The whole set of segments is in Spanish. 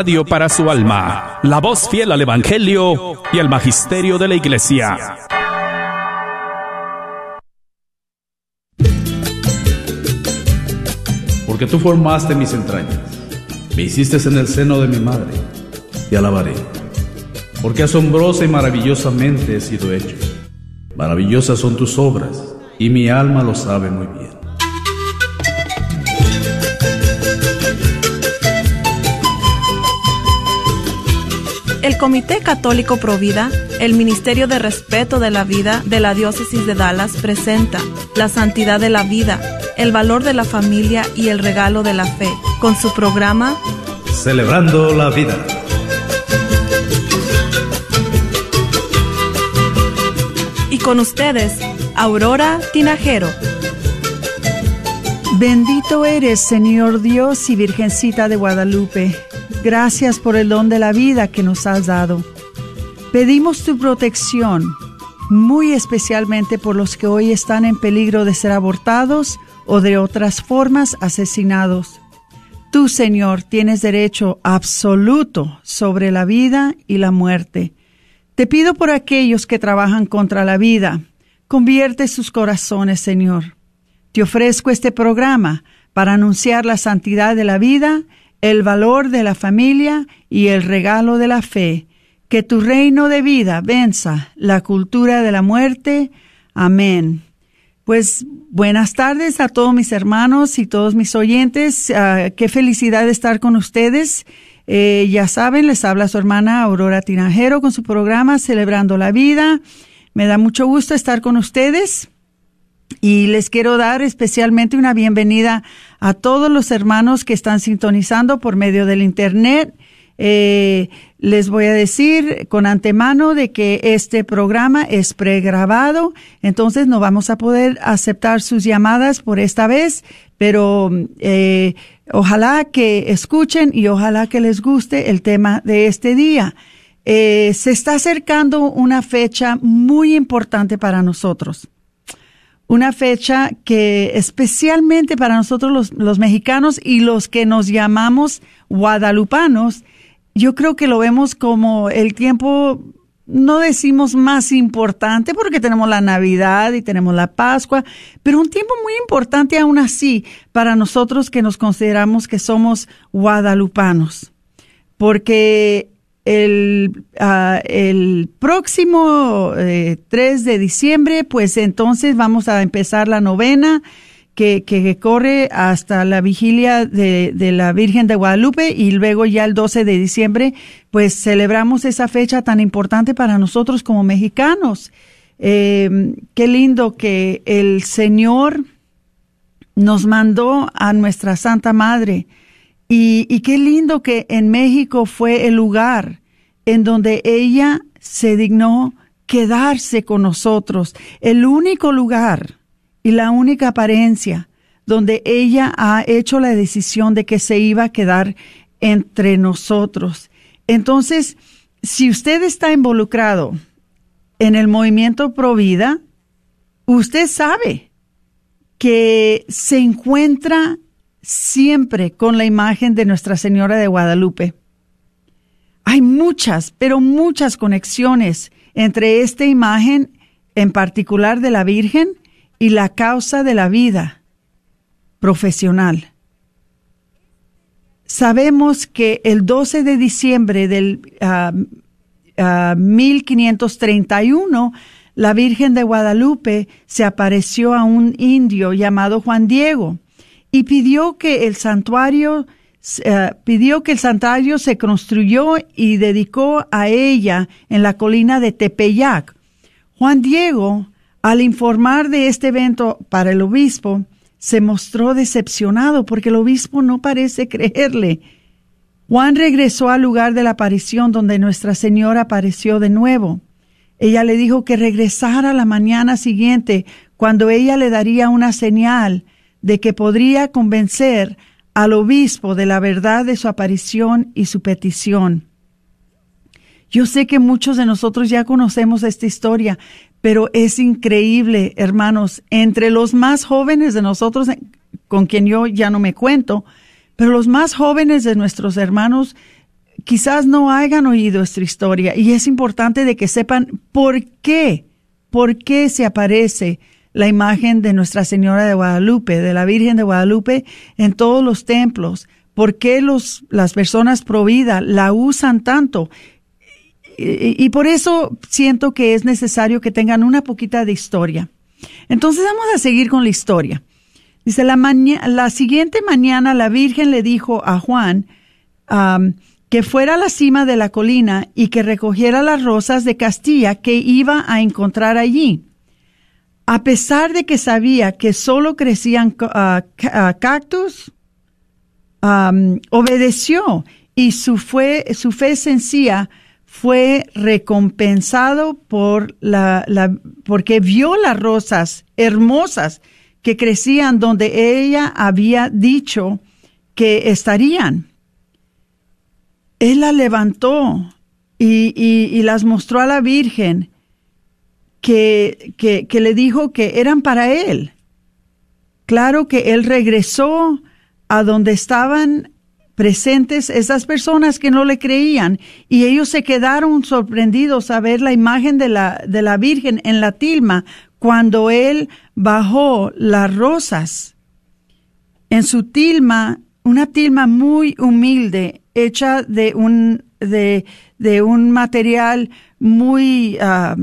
Radio para su alma, la voz fiel al Evangelio y al Magisterio de la Iglesia. Porque tú formaste mis entrañas, me hiciste en el seno de mi madre, te alabaré. Porque asombrosa y maravillosamente he sido hecho. Maravillosas son tus obras, y mi alma lo sabe muy bien. El Comité Católico Provida, el Ministerio de Respeto de la Vida de la Diócesis de Dallas presenta La Santidad de la Vida, el valor de la familia y el regalo de la fe, con su programa Celebrando la Vida. Y con ustedes, Aurora Tinajero. Bendito eres, Señor Dios y Virgencita de Guadalupe Gracias por el don de la vida que nos has dado. Pedimos tu protección, muy especialmente por los que hoy están en peligro de ser abortados o de otras formas asesinados. Tú, Señor, tienes derecho absoluto sobre la vida y la muerte. Te pido por aquellos que trabajan contra la vida. Convierte sus corazones, Señor. Te ofrezco este programa para anunciar la santidad de la vida el valor de la familia y el regalo de la fe. Que tu reino de vida venza la cultura de la muerte. Amén. Pues buenas tardes a todos mis hermanos y todos mis oyentes. Ah, qué felicidad estar con ustedes. Eh, ya saben, les habla su hermana Aurora Tinajero con su programa Celebrando la Vida. Me da mucho gusto estar con ustedes y les quiero dar especialmente una bienvenida a todos los hermanos que están sintonizando por medio del Internet. Eh, les voy a decir con antemano de que este programa es pregrabado, entonces no vamos a poder aceptar sus llamadas por esta vez, pero eh, ojalá que escuchen y ojalá que les guste el tema de este día. Eh, se está acercando una fecha muy importante para nosotros una fecha que especialmente para nosotros los, mexicanos y los que nos llamamos guadalupanos, yo creo que lo vemos como el tiempo, no decimos más importante porque tenemos la Navidad y tenemos la Pascua, pero un tiempo muy importante aún así para nosotros que nos consideramos que somos guadalupanos, porque el, ah, el próximo 3 eh, de diciembre, pues entonces vamos a empezar la novena que, que corre hasta la vigilia de, de, la Virgen de Guadalupe y luego ya el 12 de diciembre, pues celebramos esa fecha tan importante para nosotros como mexicanos. Eh, qué lindo que el Señor nos mandó a nuestra Santa Madre y, qué lindo que en México fue el lugar en donde ella se dignó quedarse con nosotros, el único lugar y la única apariencia donde ella ha hecho la decisión de que se iba a quedar entre nosotros. Entonces, si usted está involucrado en el movimiento Provida, usted sabe que se encuentra siempre con la imagen de Nuestra Señora de Guadalupe. Hay muchas, pero muchas conexiones entre esta imagen en particular de la Virgen y la causa de la vida profesional. Sabemos que el 12 de diciembre del 1531, ah, ah, la Virgen de Guadalupe se apareció a un indio llamado Juan Diego y pidió que el santuario eh, pidió que el santuario se construyó y dedicó a ella en la colina de Tepeyac. Juan Diego, al informar de este evento para el obispo, se mostró decepcionado porque el obispo no parece creerle. Juan regresó al lugar de la aparición donde Nuestra Señora apareció de nuevo. Ella le dijo que regresara la mañana siguiente, cuando ella le daría una señal de que podría convencer al obispo de la verdad de su aparición y su petición. Yo sé que muchos de nosotros ya conocemos esta historia, pero es increíble, hermanos, entre los más jóvenes de nosotros, con quien yo ya no me cuento, pero los más jóvenes de nuestros hermanos quizás no hayan oído esta historia y es importante de que sepan por qué, por qué se aparece la imagen de Nuestra Señora de Guadalupe, de la Virgen de Guadalupe en todos los templos, por qué los, las personas pro vida la usan tanto. Y, por eso siento que es necesario que tengan una poquita de historia. Entonces vamos a seguir con la historia. Dice, la, la siguiente mañana la Virgen le dijo a Juan que fuera a la cima de la colina y que recogiera las rosas de Castilla que iba a encontrar allí. A pesar de que sabía que solo crecían uh, cactus, obedeció y su, fue, su fe sencilla fue recompensado por la, porque vio las rosas hermosas que crecían donde ella había dicho que estarían. Él la levantó y, las mostró a la Virgen que, que, que le dijo que eran para él. Claro que él regresó a donde estaban presentes esas personas que no le creían y ellos se quedaron sorprendidos a ver la imagen de la, de la Virgen en la tilma cuando él bajó las rosas en su tilma, una tilma muy humilde, hecha de un, de, de un material muy, ah,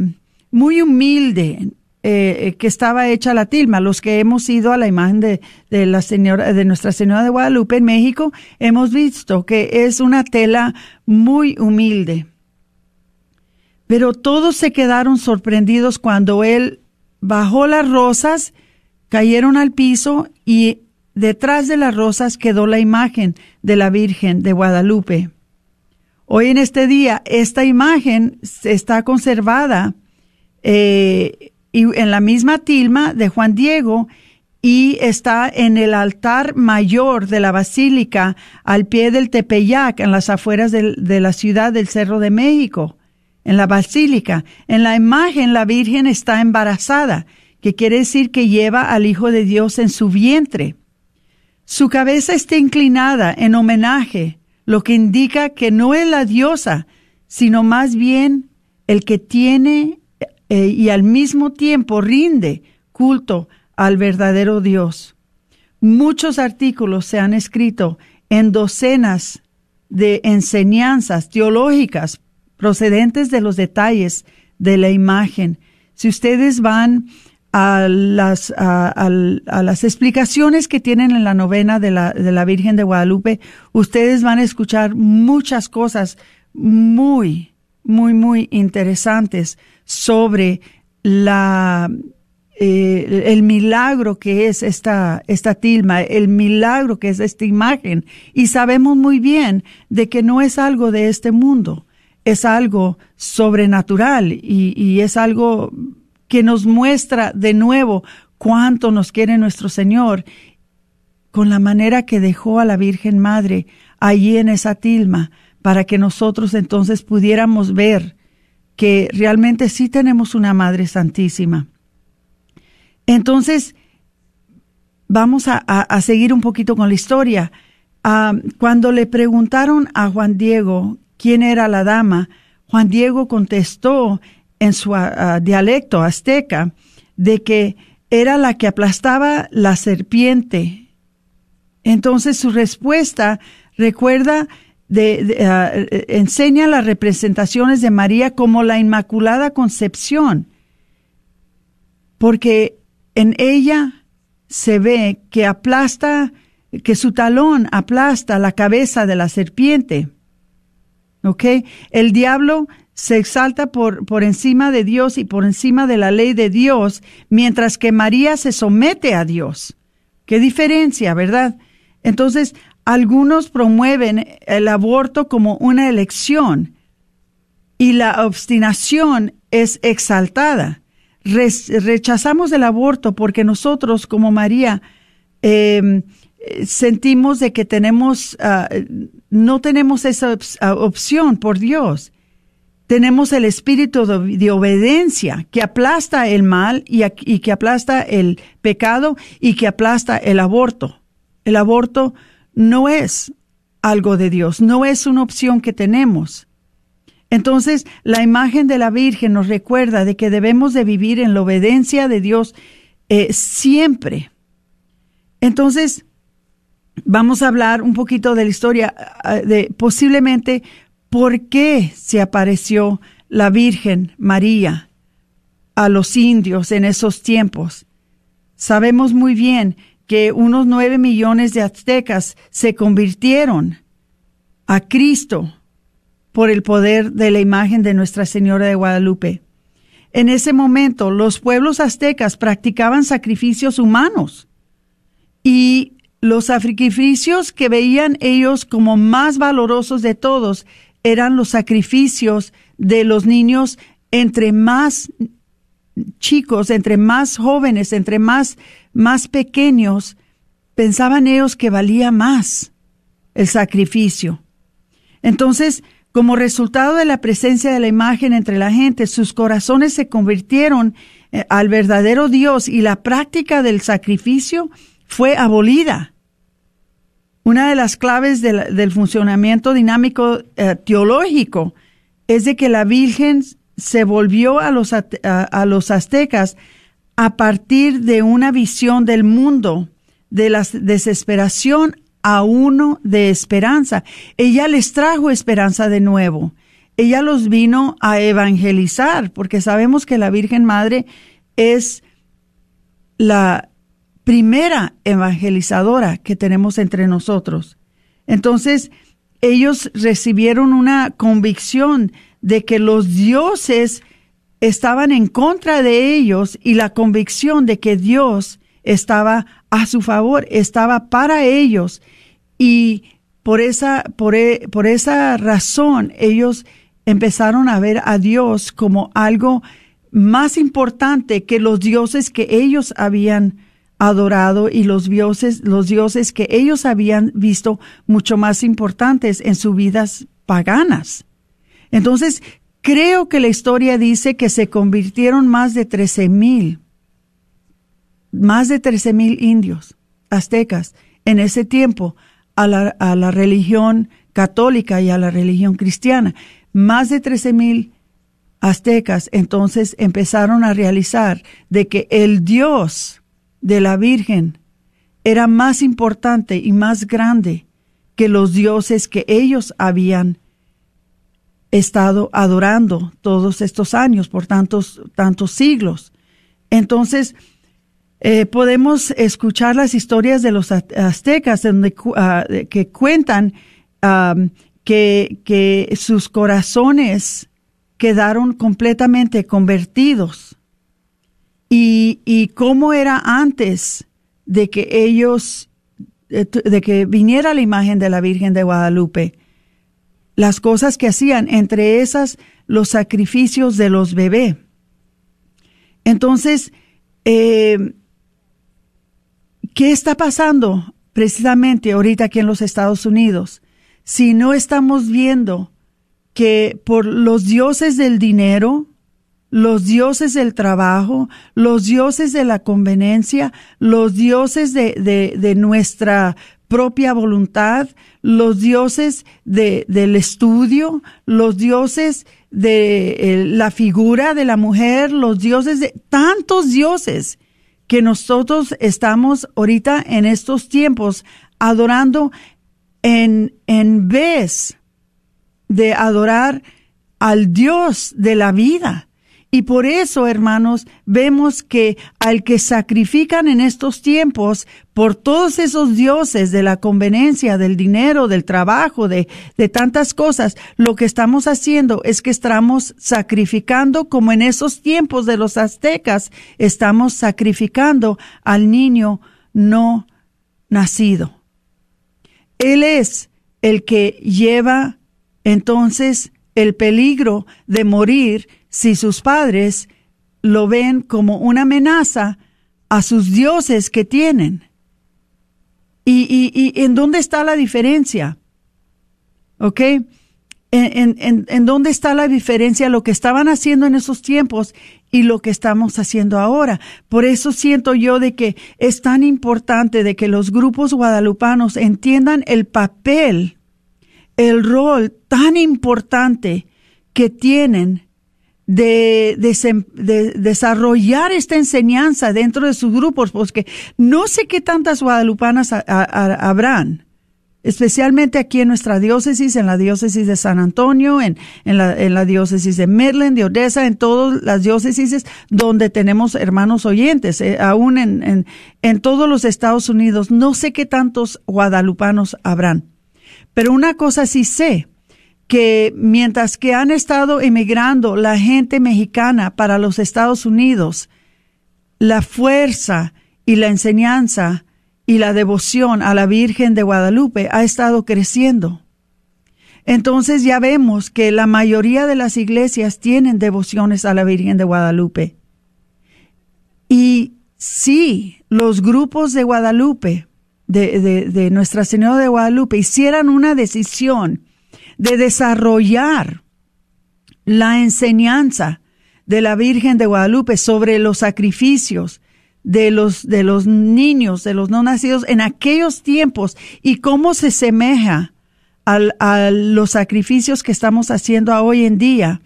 muy humilde, eh, que estaba hecha la tilma. Los que hemos ido a la imagen de, de, la señora, de Nuestra Señora de Guadalupe en México, hemos visto que es una tela muy humilde. Pero todos se quedaron sorprendidos cuando él bajó las rosas, cayeron al piso y detrás de las rosas quedó la imagen de la Virgen de Guadalupe. Hoy en este día, esta imagen está conservada eh, y en la misma tilma de Juan Diego y está en el altar mayor de la basílica al pie del Tepeyac, en las afueras de la ciudad del Cerro de México en la basílica. En la imagen la Virgen está embarazada, que quiere decir que lleva al Hijo de Dios en su vientre. Su cabeza está inclinada en homenaje, lo que indica que no es la diosa, sino más bien el que tiene eh, y al mismo tiempo rinde culto al verdadero Dios. Muchos artículos se han escrito en docenas de enseñanzas teológicas procedentes de los detalles de la imagen. Si ustedes van a las, a, las explicaciones que tienen en la novena de la, de la Virgen de Guadalupe, ustedes van a escuchar muchas cosas muy, muy, muy interesantes sobre la, eh, el milagro que es esta, esta tilma, el milagro que es esta imagen. Y sabemos muy bien de que no es algo de este mundo es algo sobrenatural y, es algo que nos muestra de nuevo cuánto nos quiere nuestro Señor con la manera que dejó a la Virgen Madre allí en esa tilma para que nosotros entonces pudiéramos ver que realmente sí tenemos una Madre Santísima. Entonces, vamos a, seguir un poquito con la historia. Ah, cuando le preguntaron a Juan Diego quién era la dama, Juan Diego contestó en su ah, ah, dialecto azteca de que era la que aplastaba la serpiente. Entonces su respuesta recuerda de, ah, enseña las representaciones de María como la Inmaculada Concepción, porque en ella se ve que aplasta, que su talón aplasta la cabeza de la serpiente. ¿Ok? El diablo se exalta por, por encima de Dios y por encima de la ley de Dios, mientras que María se somete a Dios. Qué diferencia, ¿verdad? Entonces, algunos promueven el aborto como una elección y la obstinación es exaltada. rechazamos el aborto porque nosotros, como María, eh, sentimos de que tenemos, ah, no tenemos esa ah, opción por Dios. Tenemos el espíritu de, obediencia que aplasta el mal y que aplasta el pecado y que aplasta el aborto. El aborto no es algo de Dios, no es una opción que tenemos. Entonces, la imagen de la Virgen nos recuerda de que debemos de vivir en la obediencia de Dios eh, siempre. Entonces, vamos a hablar un poquito de la historia eh, de posiblemente por qué se apareció la Virgen María a los indios en esos tiempos. Sabemos muy bien que unos nueve millones de aztecas se convirtieron a Cristo por el poder de la imagen de Nuestra Señora de Guadalupe. En ese momento los pueblos aztecas practicaban sacrificios humanos y los sacrificios que veían ellos como más valorosos de todos eran los sacrificios de los niños entre más chicos, entre más jóvenes, entre más, más pequeños, pensaban ellos que valía más el sacrificio. Entonces, como resultado de la presencia de la imagen entre la gente, sus corazones se convirtieron eh, al verdadero Dios y la práctica del sacrificio fue abolida. Una de las claves del funcionamiento dinámico eh, teológico es de que la Virgen se volvió a los, a, los aztecas a partir de una visión del mundo, de la desesperación a uno de esperanza. Ella les trajo esperanza de nuevo. Ella los vino a evangelizar, porque sabemos que la Virgen Madre es la primera evangelizadora que tenemos entre nosotros. Entonces, ellos recibieron una convicción de que los dioses estaban en contra de ellos y la convicción de que Dios estaba a su favor, estaba para ellos y por esa, por, e, por esa razón ellos empezaron a ver a Dios como algo más importante que los dioses que ellos habían adorado y los dioses, los dioses que ellos habían visto mucho más importantes en sus vidas paganas. Entonces, creo que la historia dice que se convirtieron más de trece mil, más de trece mil indios aztecas en ese tiempo a la, a la religión católica y a la religión cristiana. Más de trece mil aztecas entonces empezaron a realizar de que el Dios de la Virgen era más importante y más grande que los dioses que ellos habían estado adorando todos estos años, por tantos, tantos siglos. Entonces, eh, podemos escuchar las historias de los aztecas donde, ah, que cuentan que, que sus corazones quedaron completamente convertidos y, y cómo era antes de que ellos, de que viniera la imagen de la Virgen de Guadalupe las cosas que hacían, entre esas los sacrificios de los bebés. Entonces, eh, ¿qué está pasando precisamente ahorita aquí en los Estados Unidos? Si no estamos viendo que por los dioses del dinero, los dioses del trabajo, los dioses de la conveniencia, los dioses de, de, de nuestra propia voluntad, los dioses de, del estudio, los dioses de eh, la figura de la mujer, los dioses de tantos dioses que nosotros estamos ahorita en estos tiempos adorando en, en vez de adorar al Dios de la vida, y por eso, hermanos, vemos que al que sacrifican en estos tiempos por todos esos dioses de la conveniencia, del dinero, del trabajo, de, de tantas cosas, lo que estamos haciendo es que estamos sacrificando, como en esos tiempos de los aztecas, estamos sacrificando al niño no nacido. Él es el que lleva entonces el peligro de morir si sus padres lo ven como una amenaza a sus dioses que tienen. ¿Y, y, en dónde está la diferencia? ¿Ok? En, en, en, dónde está la diferencia lo que estaban haciendo en esos tiempos y lo que estamos haciendo ahora. Por eso siento yo de que es tan importante de que los grupos guadalupanos entiendan el papel el rol tan importante que tienen de, desarrollar esta enseñanza dentro de sus grupos, porque no sé qué tantas guadalupanas habrán, especialmente aquí en nuestra diócesis, en la diócesis de San Antonio, en, en, la, en la diócesis de Midland, de Odessa, en todas las diócesis donde tenemos hermanos oyentes, eh, aún en, en, en todos los Estados Unidos. No sé qué tantos guadalupanos habrán, pero una cosa sí sé, que mientras que han estado emigrando la gente mexicana para los Estados Unidos, la fuerza y la enseñanza y la devoción a la Virgen de Guadalupe ha estado creciendo. Entonces ya vemos que la mayoría de las iglesias tienen devociones a la Virgen de Guadalupe. Y si los grupos de Guadalupe, de, de, de Nuestra Señora de Guadalupe, hicieran una decisión de desarrollar la enseñanza de la Virgen de Guadalupe sobre los sacrificios de los, de los niños, de los no nacidos en aquellos tiempos y cómo se semeja a los sacrificios que estamos haciendo hoy en día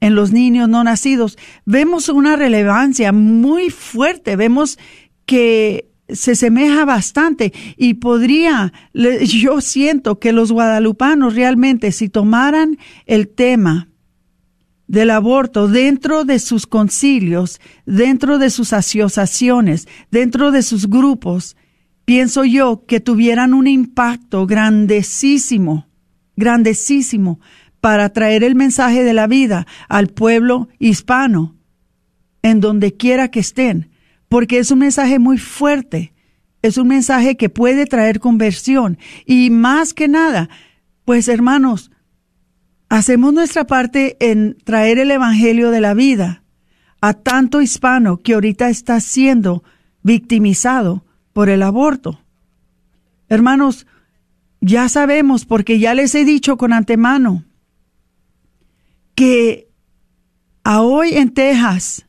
en los niños no nacidos, vemos una relevancia muy fuerte, vemos que se semeja bastante y podría, yo siento que los guadalupanos realmente si tomaran el tema del aborto dentro de sus concilios, dentro de sus asociaciones, dentro de sus grupos, pienso yo que tuvieran un impacto grandísimo, grandísimo para traer el mensaje de la vida al pueblo hispano, en donde quiera que estén porque es un mensaje muy fuerte, es un mensaje que puede traer conversión y más que nada, pues hermanos, hacemos nuestra parte en traer el Evangelio de la vida a tanto hispano que ahorita está siendo victimizado por el aborto. Hermanos, ya sabemos, porque ya les he dicho con antemano, que a hoy en Texas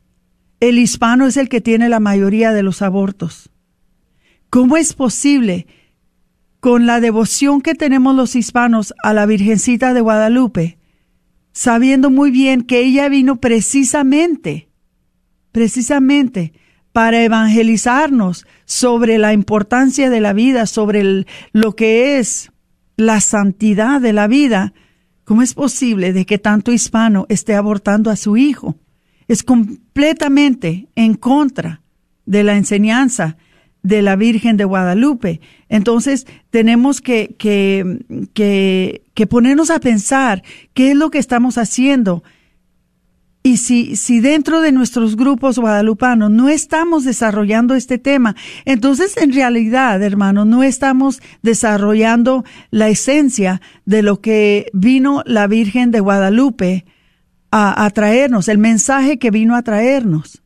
el hispano es el que tiene la mayoría de los abortos. ¿Cómo es posible, con la devoción que tenemos los hispanos a la Virgencita de Guadalupe, sabiendo muy bien que ella vino precisamente, precisamente para evangelizarnos sobre la importancia de la vida, sobre lo que es la santidad de la vida, ¿cómo es posible de que tanto hispano esté abortando a su hijo? Es completamente en contra de la enseñanza de la Virgen de Guadalupe. Entonces tenemos que, que, que, que ponernos a pensar qué es lo que estamos haciendo. Y si, si dentro de nuestros grupos guadalupanos no estamos desarrollando este tema, entonces en realidad, hermano, no estamos desarrollando la esencia de lo que vino la Virgen de Guadalupe a, traernos, el mensaje que vino a traernos.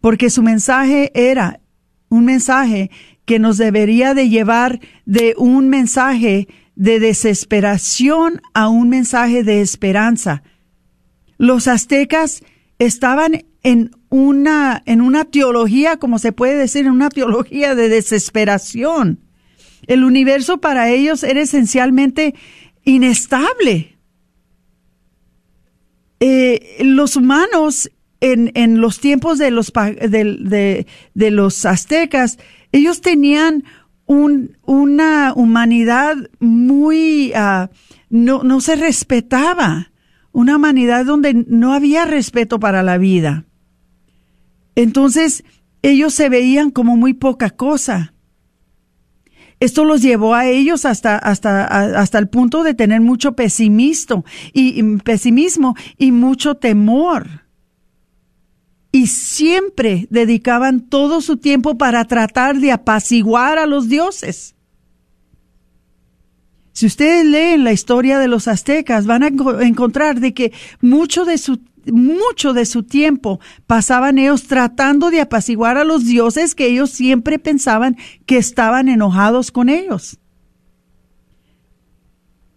Porque su mensaje era un mensaje que nos debería de llevar de un mensaje de desesperación a un mensaje de esperanza. Los aztecas estaban en una, en una teología, como se puede decir, en una teología de desesperación. El universo para ellos era esencialmente inestable. Eh, los humanos en, en, los tiempos de los, de, los aztecas, ellos tenían un, una humanidad muy, uh, no, no se respetaba, una humanidad donde no había respeto para la vida. Entonces, ellos se veían como muy poca cosa. Esto los llevó a ellos hasta, hasta, hasta el punto de tener mucho pesimismo y, pesimismo y mucho temor. Y siempre dedicaban todo su tiempo para tratar de apaciguar a los dioses. Si ustedes leen la historia de los aztecas, van a encontrar de que mucho de su mucho de su tiempo pasaban ellos tratando de apaciguar a los dioses que ellos siempre pensaban que estaban enojados con ellos.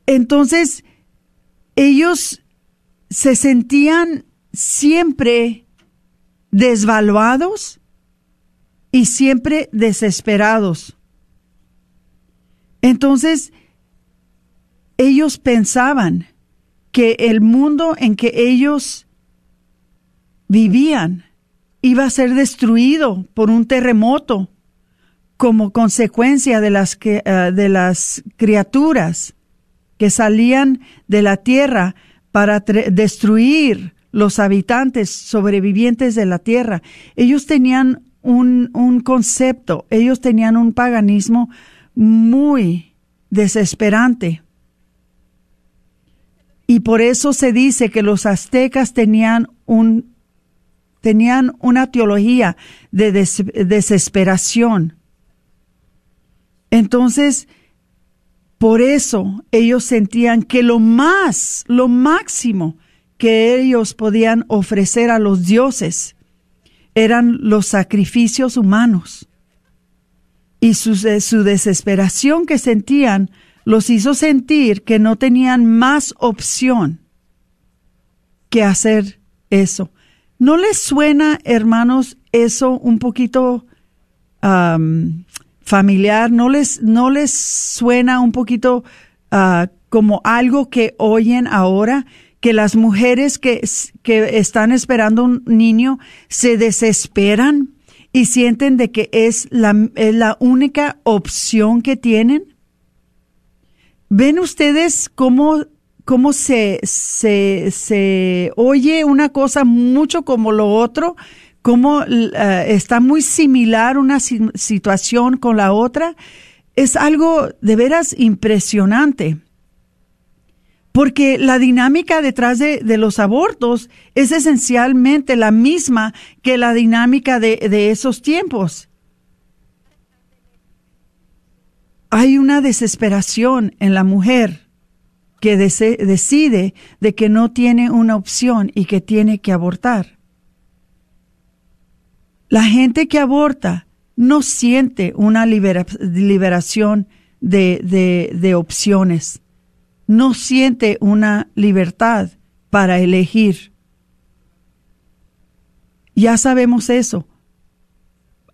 Entonces, ellos se sentían siempre desvaluados y siempre desesperados. Entonces, ellos pensaban que el mundo en que ellos vivían iba a ser destruido por un terremoto como consecuencia de las, eh, de las criaturas que salían de la tierra para destruir los habitantes sobrevivientes de la tierra. Ellos tenían un, un concepto, ellos tenían un paganismo muy desesperante. Y por eso se dice que los aztecas tenían un tenían una teología de desesperación. Entonces, por eso ellos sentían que lo más, lo máximo que ellos podían ofrecer a los dioses eran los sacrificios humanos. Y su, su desesperación que sentían los hizo sentir que no tenían más opción que hacer eso. ¿No les suena, hermanos, eso un poquito familiar? ¿No les, ¿No les suena un poquito ah, como algo que oyen ahora? Que las mujeres que, que están esperando un niño se desesperan y sienten de que es la, es la única opción que tienen. ¿Ven ustedes cómo cómo se, se, se oye una cosa mucho como lo otro, cómo eh, está muy similar una situación con la otra, es algo de veras impresionante. Porque la dinámica detrás de, de los abortos es esencialmente la misma que la dinámica de, de esos tiempos. Hay una desesperación en la mujer que decide de que no tiene una opción y que tiene que abortar. La gente que aborta no siente una liberación de, de opciones, no siente una libertad para elegir. Ya sabemos eso.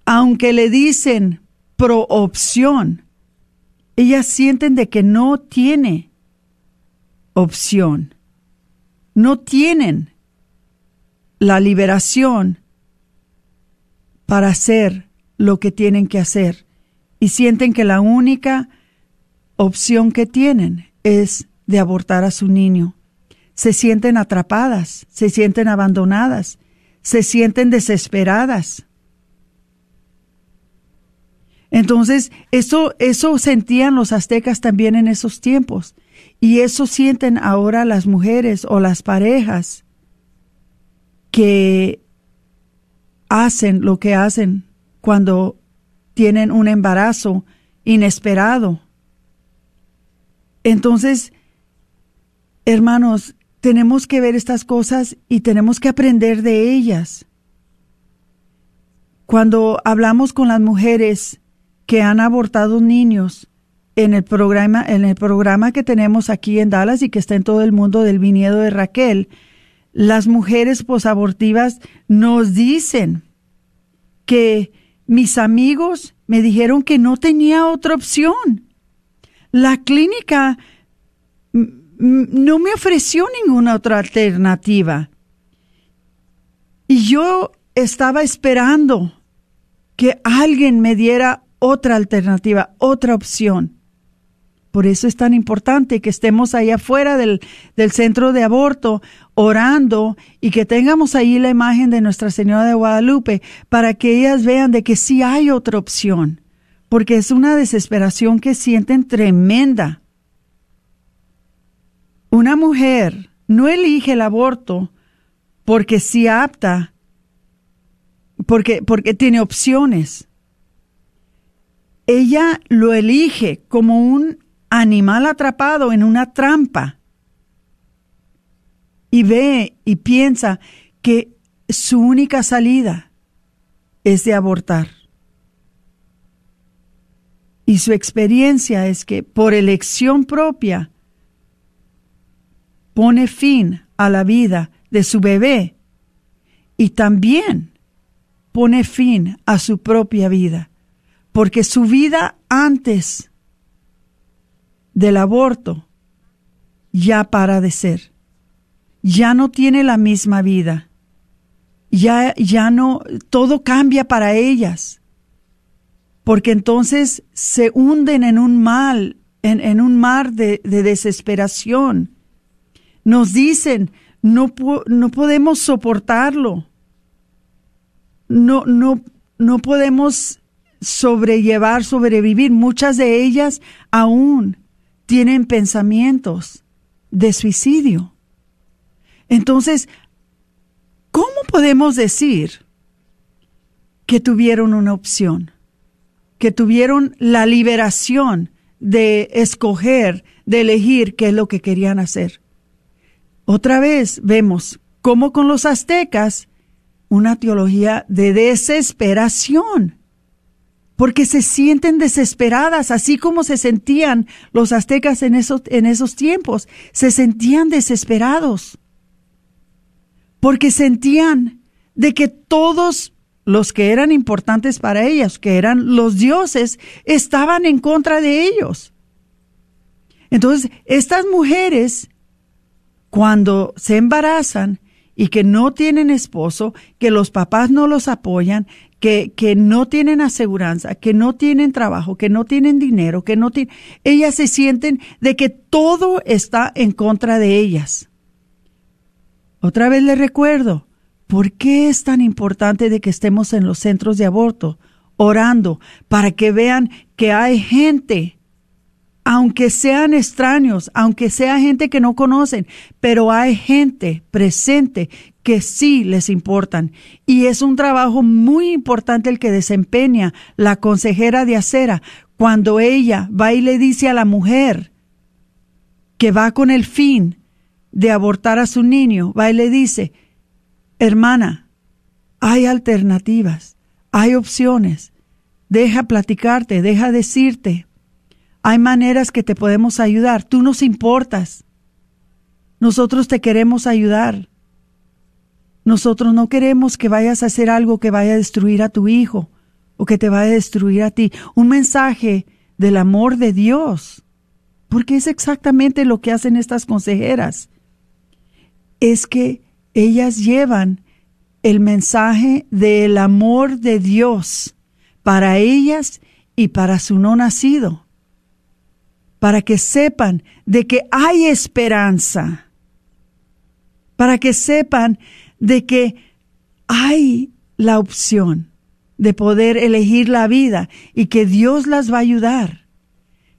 Aunque le dicen pro opción, ellas sienten de que no tiene opción. No tienen la liberación para hacer lo que tienen que hacer y sienten que la única opción que tienen es de abortar a su niño. Se sienten atrapadas, se sienten abandonadas, se sienten desesperadas. Entonces, eso, eso sentían los aztecas también en esos tiempos. Y eso sienten ahora las mujeres o las parejas que hacen lo que hacen cuando tienen un embarazo inesperado. Entonces, hermanos, tenemos que ver estas cosas y tenemos que aprender de ellas. Cuando hablamos con las mujeres que han abortado niños, en el programa, en el programa que tenemos aquí en Dallas y que está en todo el mundo del viñedo de Raquel, las mujeres posabortivas nos dicen que mis amigos me dijeron que no tenía otra opción. La clínica no me ofreció ninguna otra alternativa. Y yo estaba esperando que alguien me diera otra alternativa, otra opción. Por eso es tan importante que estemos ahí afuera del, del, centro de aborto orando y que tengamos ahí la imagen de Nuestra Señora de Guadalupe para que ellas vean de que sí hay otra opción, porque es una desesperación que sienten tremenda. Una mujer no elige el aborto porque sí apta, porque, porque tiene opciones. Ella lo elige como un animal atrapado en una trampa y ve y piensa que su única salida es de abortar. Y su experiencia es que por elección propia pone fin a la vida de su bebé y también pone fin a su propia vida, porque su vida antes del aborto ya para de ser. Ya no tiene la misma vida. Ya, ya no, todo cambia para ellas. Porque entonces se hunden en un mal, en, un mar de, desesperación. Nos dicen, no, no podemos soportarlo. No, no, no podemos sobrellevar, sobrevivir. Muchas de ellas aún tienen pensamientos de suicidio. Entonces, ¿cómo podemos decir que tuvieron una opción? Que tuvieron la liberación de escoger, de elegir qué es lo que querían hacer. Otra vez vemos cómo con los aztecas una teología de desesperación, porque se sienten desesperadas, así como se sentían los aztecas en esos, en esos tiempos, se sentían desesperados, porque sentían de que todos los que eran importantes para ellas, que eran los dioses, estaban en contra de ellos. Entonces, estas mujeres, cuando se embarazan y que no tienen esposo, que los papás no los apoyan, que, que no tienen aseguranza, que no tienen trabajo, que no tienen dinero, que no tienen, ellas se sienten de que todo está en contra de ellas. Otra vez les recuerdo, ¿Por qué es tan importante de que estemos en los centros de aborto orando para que vean que hay gente, aunque sean extraños, aunque sea gente que no conocen, pero hay gente presente que sí les importan. Y es un trabajo muy importante el que desempeña la consejera de acera cuando ella va y le dice a la mujer que va con el fin de abortar a su niño, va y le dice, Hermana, hay alternativas, hay opciones. Deja platicarte, deja decirte. Hay maneras que te podemos ayudar. Tú nos importas. Nosotros te queremos ayudar. Nosotros no queremos que vayas a hacer algo que vaya a destruir a tu hijo o que te vaya a destruir a ti. Un mensaje del amor de Dios. Porque es exactamente lo que hacen estas consejeras. Es que ellas llevan el mensaje del amor de Dios para ellas y para su no nacido, para que sepan de que hay esperanza, para que sepan de que hay la opción de poder elegir la vida y que Dios las va a ayudar.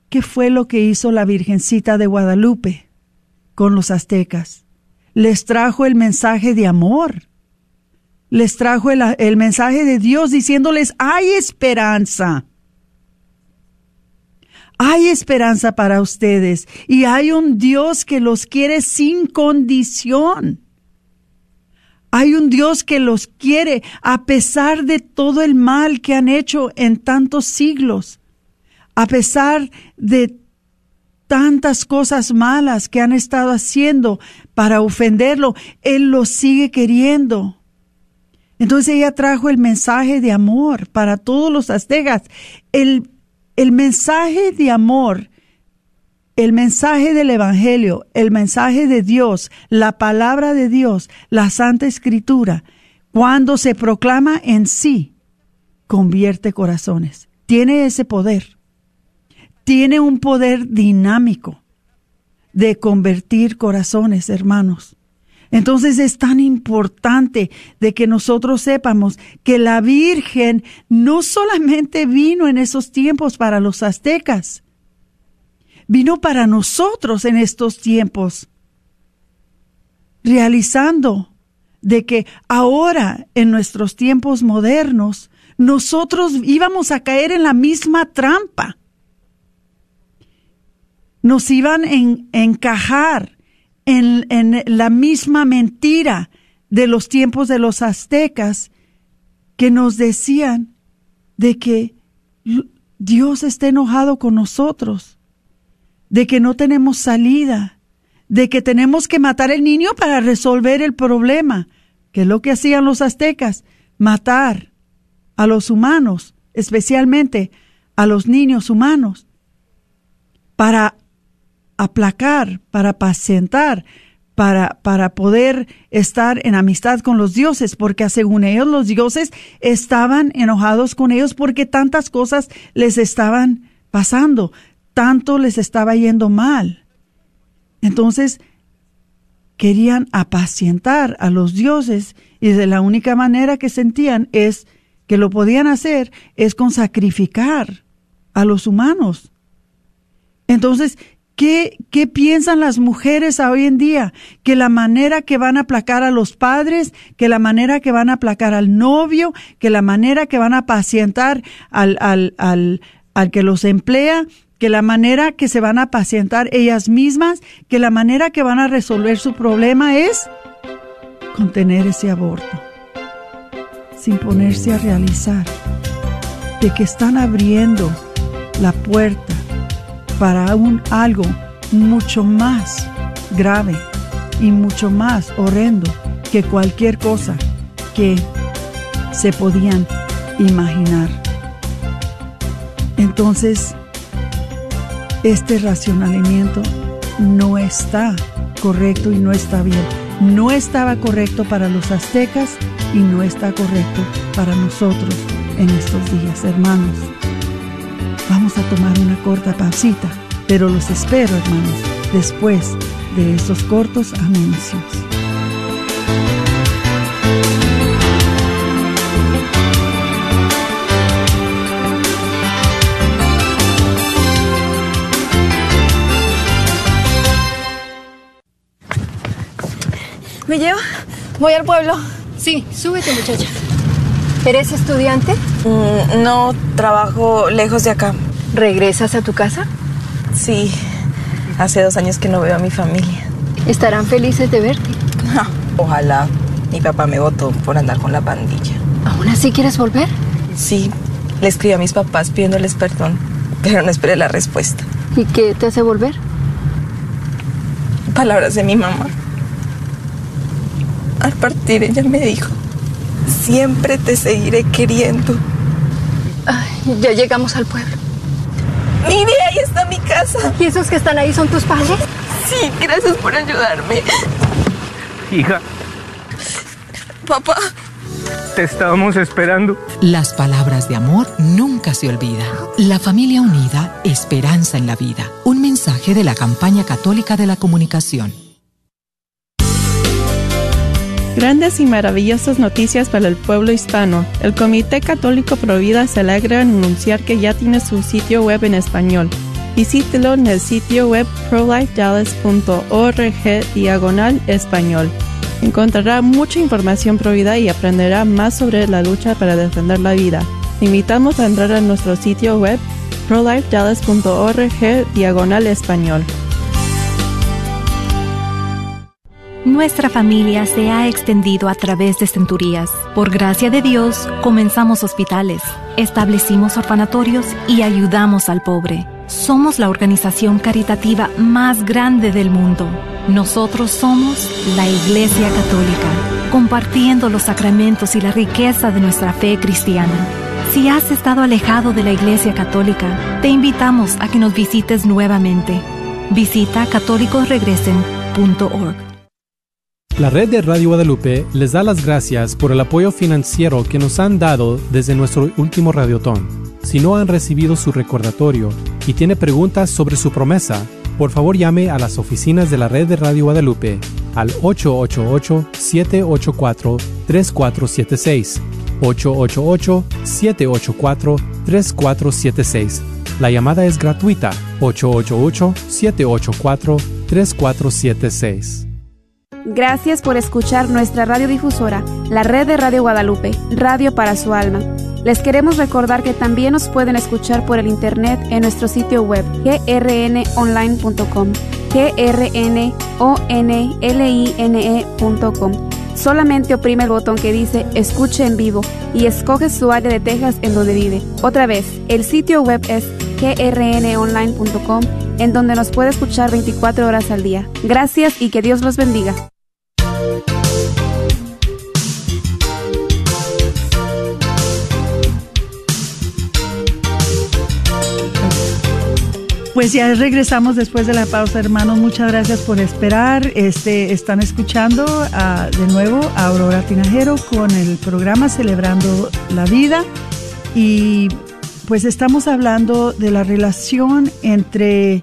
¿Qué fue lo que hizo la Virgencita de Guadalupe con los aztecas? les trajo el mensaje de amor. Les trajo el, mensaje de Dios diciéndoles, hay esperanza. Hay esperanza para ustedes y hay un Dios que los quiere sin condición. Hay un Dios que los quiere a pesar de todo el mal que han hecho en tantos siglos, a pesar de tantas cosas malas que han estado haciendo para ofenderlo, Él lo sigue queriendo. Entonces ella trajo el mensaje de amor para todos los aztecas. El, el mensaje de amor, el mensaje del Evangelio, el mensaje de Dios, la palabra de Dios, la Santa Escritura, cuando se proclama en sí, convierte corazones. Tiene ese poder tiene un poder dinámico de convertir corazones, hermanos. Entonces es tan importante de que nosotros sepamos que la Virgen no solamente vino en esos tiempos para los aztecas, vino para nosotros en estos tiempos, realizando de que ahora en nuestros tiempos modernos nosotros íbamos a caer en la misma trampa. Nos iban a encajar en, en la misma mentira de los tiempos de los aztecas que nos decían de que Dios está enojado con nosotros, de que no tenemos salida, de que tenemos que matar al niño para resolver el problema, que es lo que hacían los aztecas, matar a los humanos, especialmente a los niños humanos, para aplacar, para pacientar, para, para poder estar en amistad con los dioses, porque según ellos los dioses estaban enojados con ellos porque tantas cosas les estaban pasando, tanto les estaba yendo mal. Entonces, querían apacientar a los dioses y de la única manera que sentían es que lo podían hacer es con sacrificar a los humanos. Entonces, ¿Qué, ¿Qué, piensan las mujeres hoy en día? Que la manera que van a aplacar a los padres, que la manera que van a aplacar al novio, que la manera que van a pacientar al, al, al, al que los emplea, que la manera que se van a pacientar ellas mismas, que la manera que van a resolver su problema es contener ese aborto, sin ponerse a realizar de que están abriendo la puerta para un algo mucho más grave y mucho más horrendo que cualquier cosa que se podían imaginar. Entonces, este racionamiento no está correcto y no está bien. No estaba correcto para los aztecas y no está correcto para nosotros en estos días, hermanos. Vamos a tomar una corta pausita, pero los espero, hermanos, después de estos cortos anuncios. ¿Me llevo? Voy al pueblo. Sí, súbete, muchacha. ¿Eres estudiante? Mm, no, trabajo lejos de acá. ¿Regresas a tu casa? Sí, hace dos años que no veo a mi familia. Estarán felices de verte. ojalá. Mi papá me votó por andar con la pandilla. ¿Aún así quieres volver? Sí, le escribí a mis papás pidiéndoles perdón, pero no esperé la respuesta. ¿Y qué te hace volver? Palabras de mi mamá. Al partir ella me dijo, siempre te seguiré queriendo. Ay, ya llegamos al pueblo. Mire, ahí está mi casa. ¿Y esos que están ahí son tus padres? Sí, gracias por ayudarme. Hija. Papá. Te estábamos esperando. Las palabras de amor nunca se olvidan. La familia unida, esperanza en la vida. Un mensaje de la campaña católica de la comunicación. Grandes y maravillosas noticias para el pueblo hispano. El Comité Católico Provida se alegra en anunciar que ya tiene su sitio web en español. Visítelo en el sitio web prolifedallas.org diagonal español. Encontrará mucha información provida y aprenderá más sobre la lucha para defender la vida. Te invitamos a entrar a nuestro sitio web prolifedallas.org diagonal español. Nuestra familia se ha extendido a través de centurías. Por gracia de Dios, comenzamos hospitales, establecimos orfanatorios y ayudamos al pobre. Somos la organización caritativa más grande del mundo. Nosotros somos la Iglesia Católica, compartiendo los sacramentos y la riqueza de nuestra fe cristiana. Si has estado alejado de la Iglesia Católica, te invitamos a que nos visites nuevamente. Visita católicosregresen.org. La red de Radio Guadalupe les da las gracias por el apoyo financiero que nos han dado desde nuestro último radiotón. Si no han recibido su recordatorio y tiene preguntas sobre su promesa, por favor llame a las oficinas de la red de Radio Guadalupe al 888-784-3476. 888-784-3476. La llamada es gratuita. 888-784-3476. Gracias por escuchar nuestra radiodifusora, la red de Radio Guadalupe, Radio para su alma. Les queremos recordar que también nos pueden escuchar por el internet en nuestro sitio web grnonline.com, grnonline.com. Solamente oprime el botón que dice Escuche en vivo y escoge su área de Texas en donde vive. Otra vez, el sitio web es grnonline.com en donde nos puede escuchar 24 horas al día. Gracias y que Dios los bendiga. Pues ya regresamos después de la pausa, hermanos. Muchas gracias por esperar. Este, están escuchando ah, de nuevo a Aurora Tinajero con el programa Celebrando la Vida. Y pues estamos hablando de la relación entre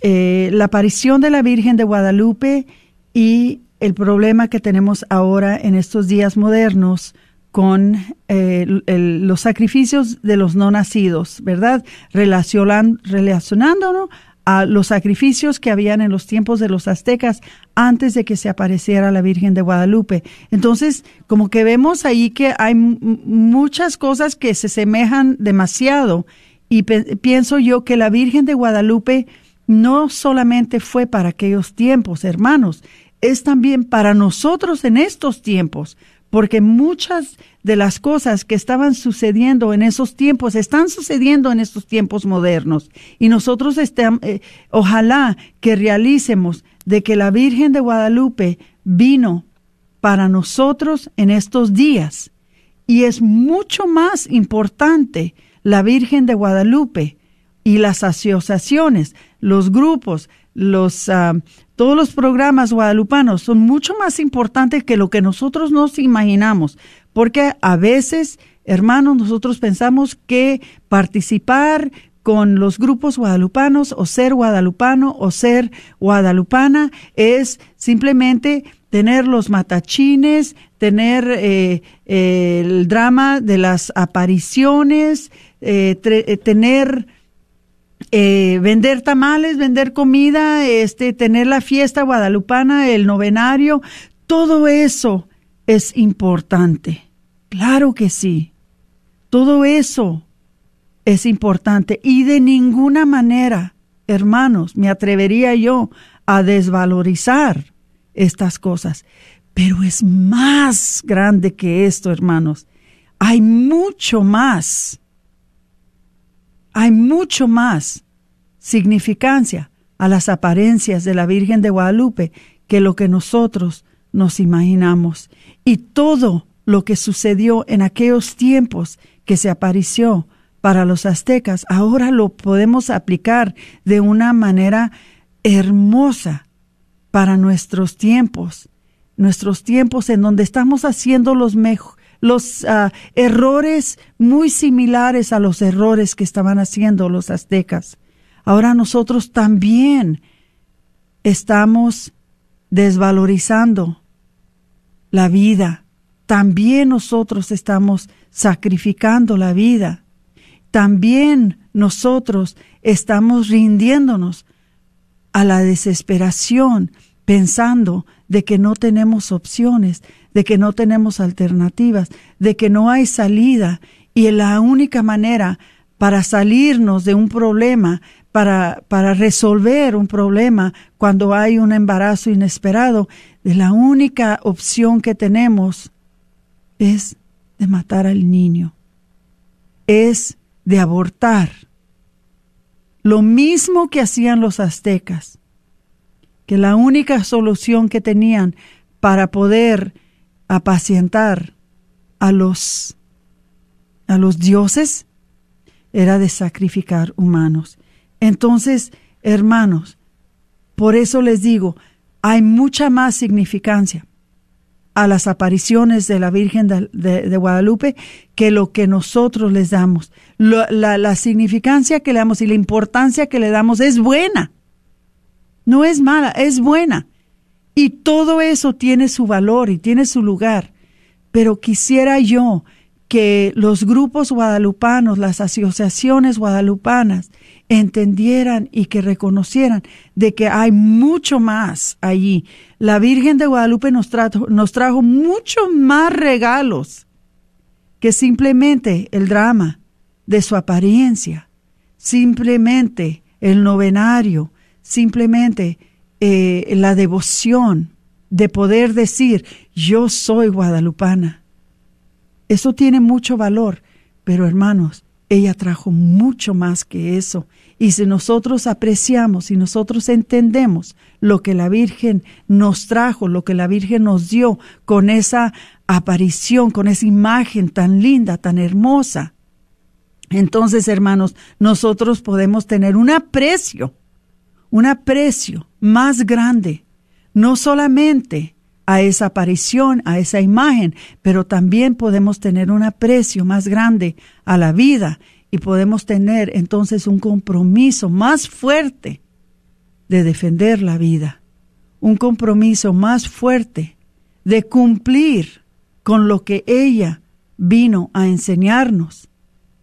eh, la aparición de la Virgen de Guadalupe y el problema que tenemos ahora en estos días modernos con eh, los sacrificios de los no nacidos, ¿verdad? Relacionándonos a los sacrificios que habían en los tiempos de los aztecas antes de que se apareciera la Virgen de Guadalupe. Entonces, como que vemos ahí que hay muchas cosas que se semejan demasiado y pienso yo que la Virgen de Guadalupe no solamente fue para aquellos tiempos, hermanos, es también para nosotros en estos tiempos, porque muchas de las cosas que estaban sucediendo en esos tiempos están sucediendo en estos tiempos modernos. Y nosotros eh, ojalá que realicemos de que la Virgen de Guadalupe vino para nosotros en estos días. Y es mucho más importante la Virgen de Guadalupe y las asociaciones, los grupos, los, ah, todos los programas guadalupanos son mucho más importantes que lo que nosotros nos imaginamos, porque a veces, hermanos, nosotros pensamos que participar con los grupos guadalupanos o ser guadalupano o ser guadalupana es simplemente tener los matachines, tener eh, el drama de las apariciones, eh, tener eh, vender tamales, vender comida, este, tener la fiesta guadalupana, el novenario, todo eso es importante. Claro que sí. Todo eso es importante y de ninguna manera, hermanos, me atrevería yo a desvalorizar estas cosas. Pero es más grande que esto, hermanos. Hay mucho más hay mucho más significancia a las apariencias de la Virgen de Guadalupe que lo que nosotros nos imaginamos. Y todo lo que sucedió en aquellos tiempos que se apareció para los aztecas, ahora lo podemos aplicar de una manera hermosa para nuestros tiempos, nuestros tiempos en donde estamos haciendo los mejores los ah, errores muy similares a los errores que estaban haciendo los aztecas. Ahora nosotros también estamos desvalorizando la vida. También nosotros estamos sacrificando la vida. También nosotros estamos rindiéndonos a la desesperación pensando de que no tenemos opciones, de que no tenemos alternativas, de que no hay salida y la única manera para salirnos de un problema, para, para resolver un problema cuando hay un embarazo inesperado, de la única opción que tenemos es de matar al niño, es de abortar. Lo mismo que hacían los aztecas, que la única solución que tenían para poder apacientar a los, a los dioses era de sacrificar humanos. Entonces, hermanos, por eso les digo, hay mucha más significancia a las apariciones de la Virgen de, Guadalupe que lo que nosotros les damos. la, la significancia que le damos y la importancia que le damos es buena. No es mala, es buena. Y todo eso tiene su valor y tiene su lugar. Pero quisiera yo que los grupos guadalupanos, las asociaciones guadalupanas, entendieran y que reconocieran de que hay mucho más allí. La Virgen de Guadalupe nos, nos trajo mucho más regalos que simplemente el drama de su apariencia, simplemente el novenario, simplemente eh, la devoción de poder decir, yo soy guadalupana. Eso tiene mucho valor, pero hermanos, ella trajo mucho más que eso. Y si nosotros apreciamos, si nosotros entendemos lo que la Virgen nos trajo, lo que la Virgen nos dio con esa aparición, con esa imagen tan linda, tan hermosa, Entonces, hermanos, nosotros podemos tener un aprecio, un aprecio más grande, no solamente a esa aparición, a esa imagen, pero también podemos tener un aprecio más grande a la vida y podemos tener entonces un compromiso más fuerte de defender la vida, un compromiso más fuerte de cumplir con lo que ella vino a enseñarnos,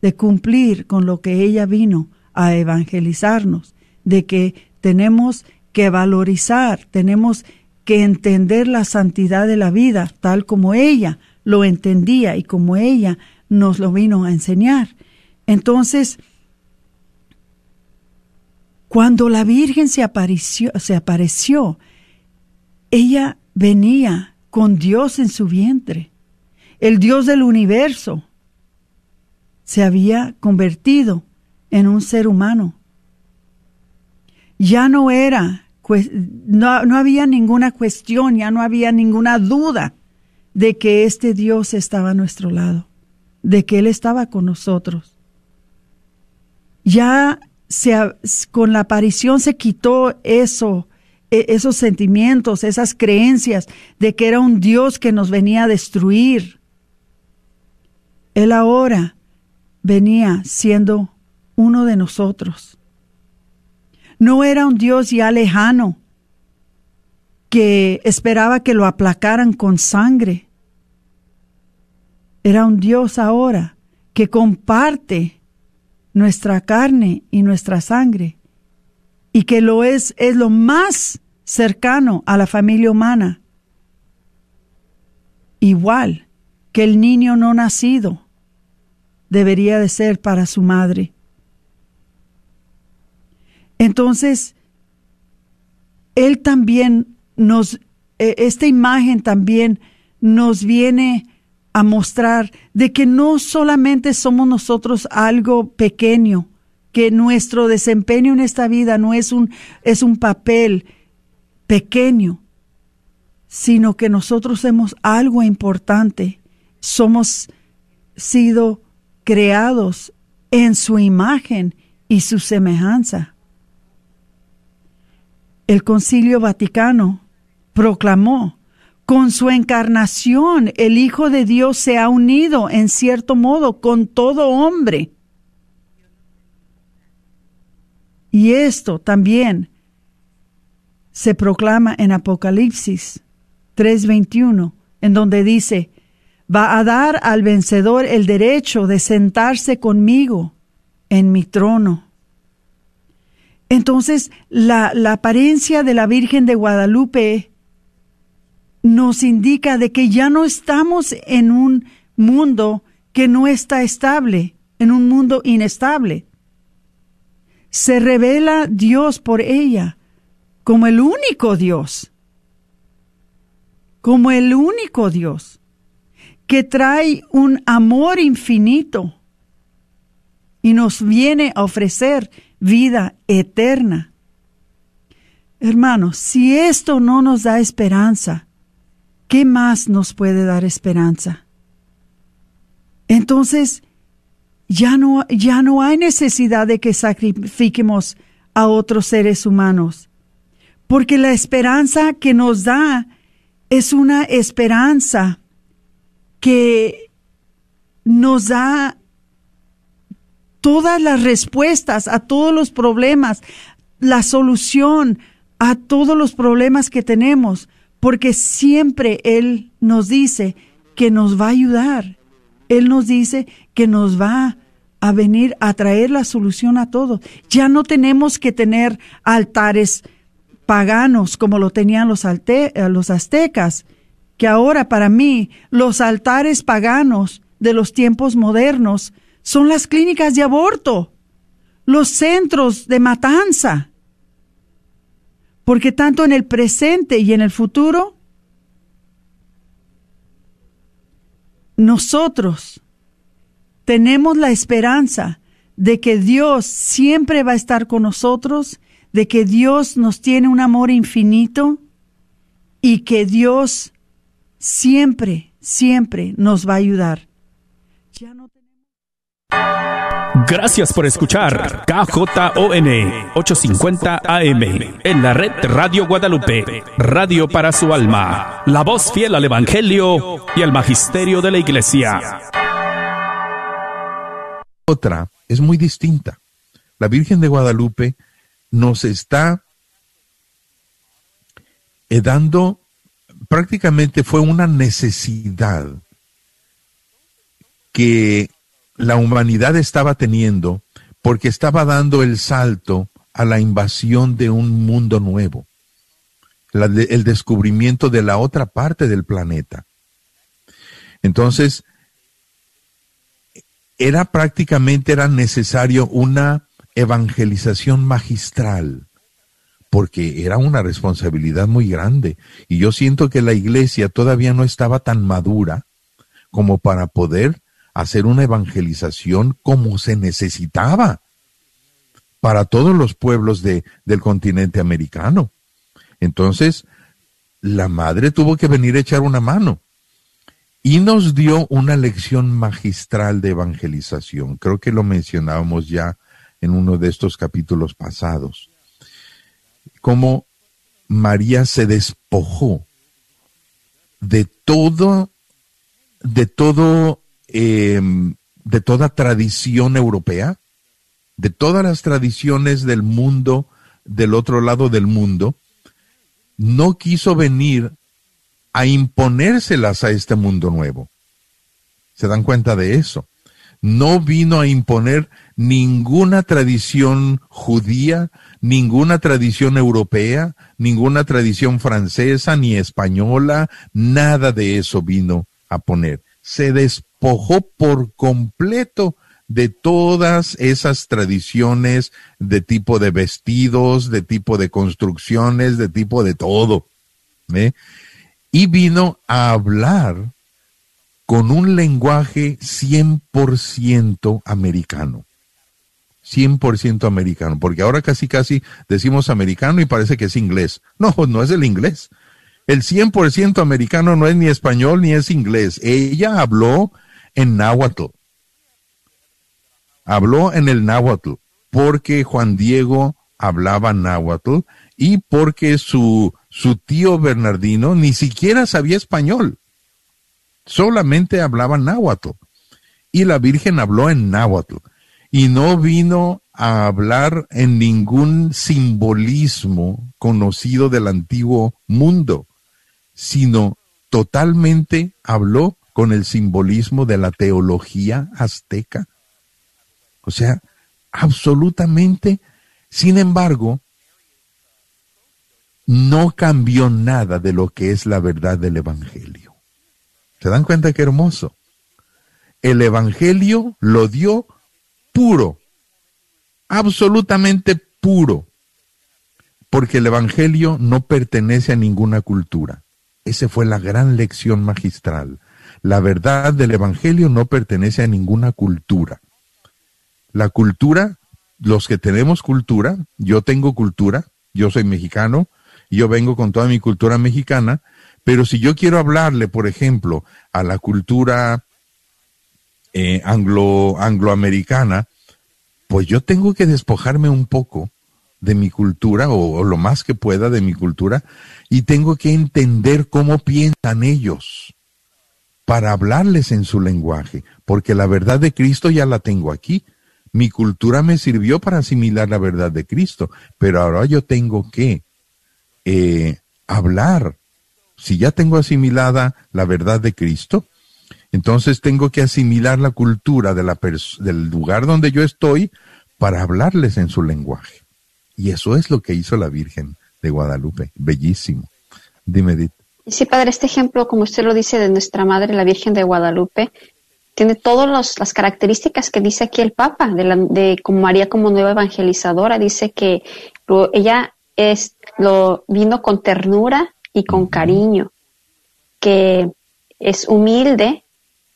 de cumplir con lo que ella vino a evangelizarnos, de que tenemos que valorizar, tenemos que entender la santidad de la vida tal como ella lo entendía y como ella nos lo vino a enseñar. Entonces, cuando la Virgen se apareció, se apareció, ella venía con Dios en su vientre. El Dios del universo se había convertido en un ser humano. Ya no era, no, no había ninguna cuestión, ya no había ninguna duda de que este Dios estaba a nuestro lado, de que Él estaba con nosotros. Ya se, con la aparición se quitó eso, e, esos sentimientos, esas creencias de que era un Dios que nos venía a destruir. Él ahora venía siendo uno de nosotros. No era un Dios ya lejano que esperaba que lo aplacaran con sangre. Era un Dios ahora que comparte nuestra carne y nuestra sangre, y que lo es, es lo más cercano a la familia humana. Igual que el niño no nacido debería de ser para su madre. Entonces, él también nos, e, esta imagen también nos viene a mostrar de que no solamente somos nosotros algo pequeño, que nuestro desempeño en esta vida no es un, es un papel pequeño, sino que nosotros somos algo importante. Somos sido creados en su imagen y su semejanza. El Concilio Vaticano proclamó con su encarnación, el Hijo de Dios se ha unido, en cierto modo, con todo hombre. Y esto también se proclama en Apocalipsis 3:21, en donde dice, va a dar al vencedor el derecho de sentarse conmigo en mi trono. Entonces, la, apariencia de la Virgen de Guadalupe nos indica de que ya no estamos en un mundo que no está estable, en un mundo inestable. Se revela Dios por ella como el único Dios, como el único Dios, que trae un amor infinito y nos viene a ofrecer vida eterna. Hermanos, si esto no nos da esperanza, ¿qué más nos puede dar esperanza? Entonces, ya no, ya no hay necesidad de que sacrifiquemos a otros seres humanos, porque la esperanza que nos da es una esperanza que nos da todas las respuestas a todos los problemas, la solución a todos los problemas que tenemos, porque siempre Él nos dice que nos va a ayudar. Él nos dice que nos va a venir a traer la solución a todo. Ya no tenemos que tener altares paganos como lo tenían los, eh, los aztecas, que ahora para mí los altares paganos de los tiempos modernos son las clínicas de aborto, los centros de matanza, porque tanto en el presente y en el futuro, nosotros tenemos la esperanza de que Dios siempre va a estar con nosotros, de que Dios nos tiene un amor infinito y que Dios siempre, siempre nos va a ayudar. Gracias por escuchar KJON 850 AM en la red Radio Guadalupe, radio para su alma, la voz fiel al Evangelio y al Magisterio de la Iglesia. Otra es muy distinta. La Virgen de Guadalupe nos está eh, dando, prácticamente fue una necesidad que la humanidad estaba teniendo porque estaba dando el salto a la invasión de un mundo nuevo, el descubrimiento de la otra parte del planeta. Entonces, era prácticamente, era necesario una evangelización magistral, porque era una responsabilidad muy grande. Y yo siento que la iglesia todavía no estaba tan madura como para poder hacer una evangelización como se necesitaba para todos los pueblos de, del continente americano. Entonces, la madre tuvo que venir a echar una mano y nos dio una lección magistral de evangelización. Creo que lo mencionábamos ya en uno de estos capítulos pasados. Cómo María se despojó de todo, de todo Em, de toda tradición europea, de todas las tradiciones del mundo, del otro lado del mundo, no quiso venir a imponérselas a este mundo nuevo. ¿Se dan cuenta de eso? No vino a imponer ninguna tradición judía, ninguna tradición europea, ninguna tradición francesa ni española, nada de eso vino a poner. Se despojó por completo de todas esas tradiciones de tipo de vestidos, de tipo de construcciones, de tipo de todo. ¿eh? Y vino a hablar con un lenguaje 100% americano. 100% americano, porque ahora casi casi decimos americano y parece que es inglés. No, no es el inglés. El 100% americano no es ni español ni es inglés. Ella habló en náhuatl. Habló en el náhuatl porque Juan Diego hablaba náhuatl y porque su, su tío Bernardino ni siquiera sabía español. Solamente hablaba náhuatl. Y la Virgen habló en náhuatl. Y no vino a hablar en ningún simbolismo conocido del antiguo mundo, sino totalmente habló con el simbolismo de la teología azteca. O sea, absolutamente, sin embargo, no cambió nada de lo que es la verdad del Evangelio. ¿Se dan cuenta qué hermoso? El Evangelio lo dio puro, absolutamente puro, porque el Evangelio no pertenece a ninguna cultura. Esa fue la gran lección magistral. La verdad del Evangelio no pertenece a ninguna cultura. La cultura, los que tenemos cultura, yo tengo cultura, yo soy mexicano, yo vengo con toda mi cultura mexicana, pero si yo quiero hablarle, por ejemplo, a la cultura eh, anglo, angloamericana, pues yo tengo que despojarme un poco de mi cultura o, lo más que pueda de mi cultura y tengo que entender cómo piensan ellos para hablarles en su lenguaje, porque la verdad de Cristo ya la tengo aquí. Mi cultura me sirvió para asimilar la verdad de Cristo, pero ahora yo tengo que eh, hablar. Si ya tengo asimilada la verdad de Cristo, entonces tengo que asimilar la cultura del lugar donde yo estoy para hablarles en su lenguaje. Y eso es lo que hizo la Virgen de Guadalupe. Bellísimo. Dime, Edith. Sí, padre, este ejemplo, como usted lo dice, de nuestra Madre, la Virgen de Guadalupe, tiene todas las características que dice aquí el Papa, de, la, de como María como nueva evangelizadora. Dice que ella es, lo vino con ternura y con cariño, que es humilde,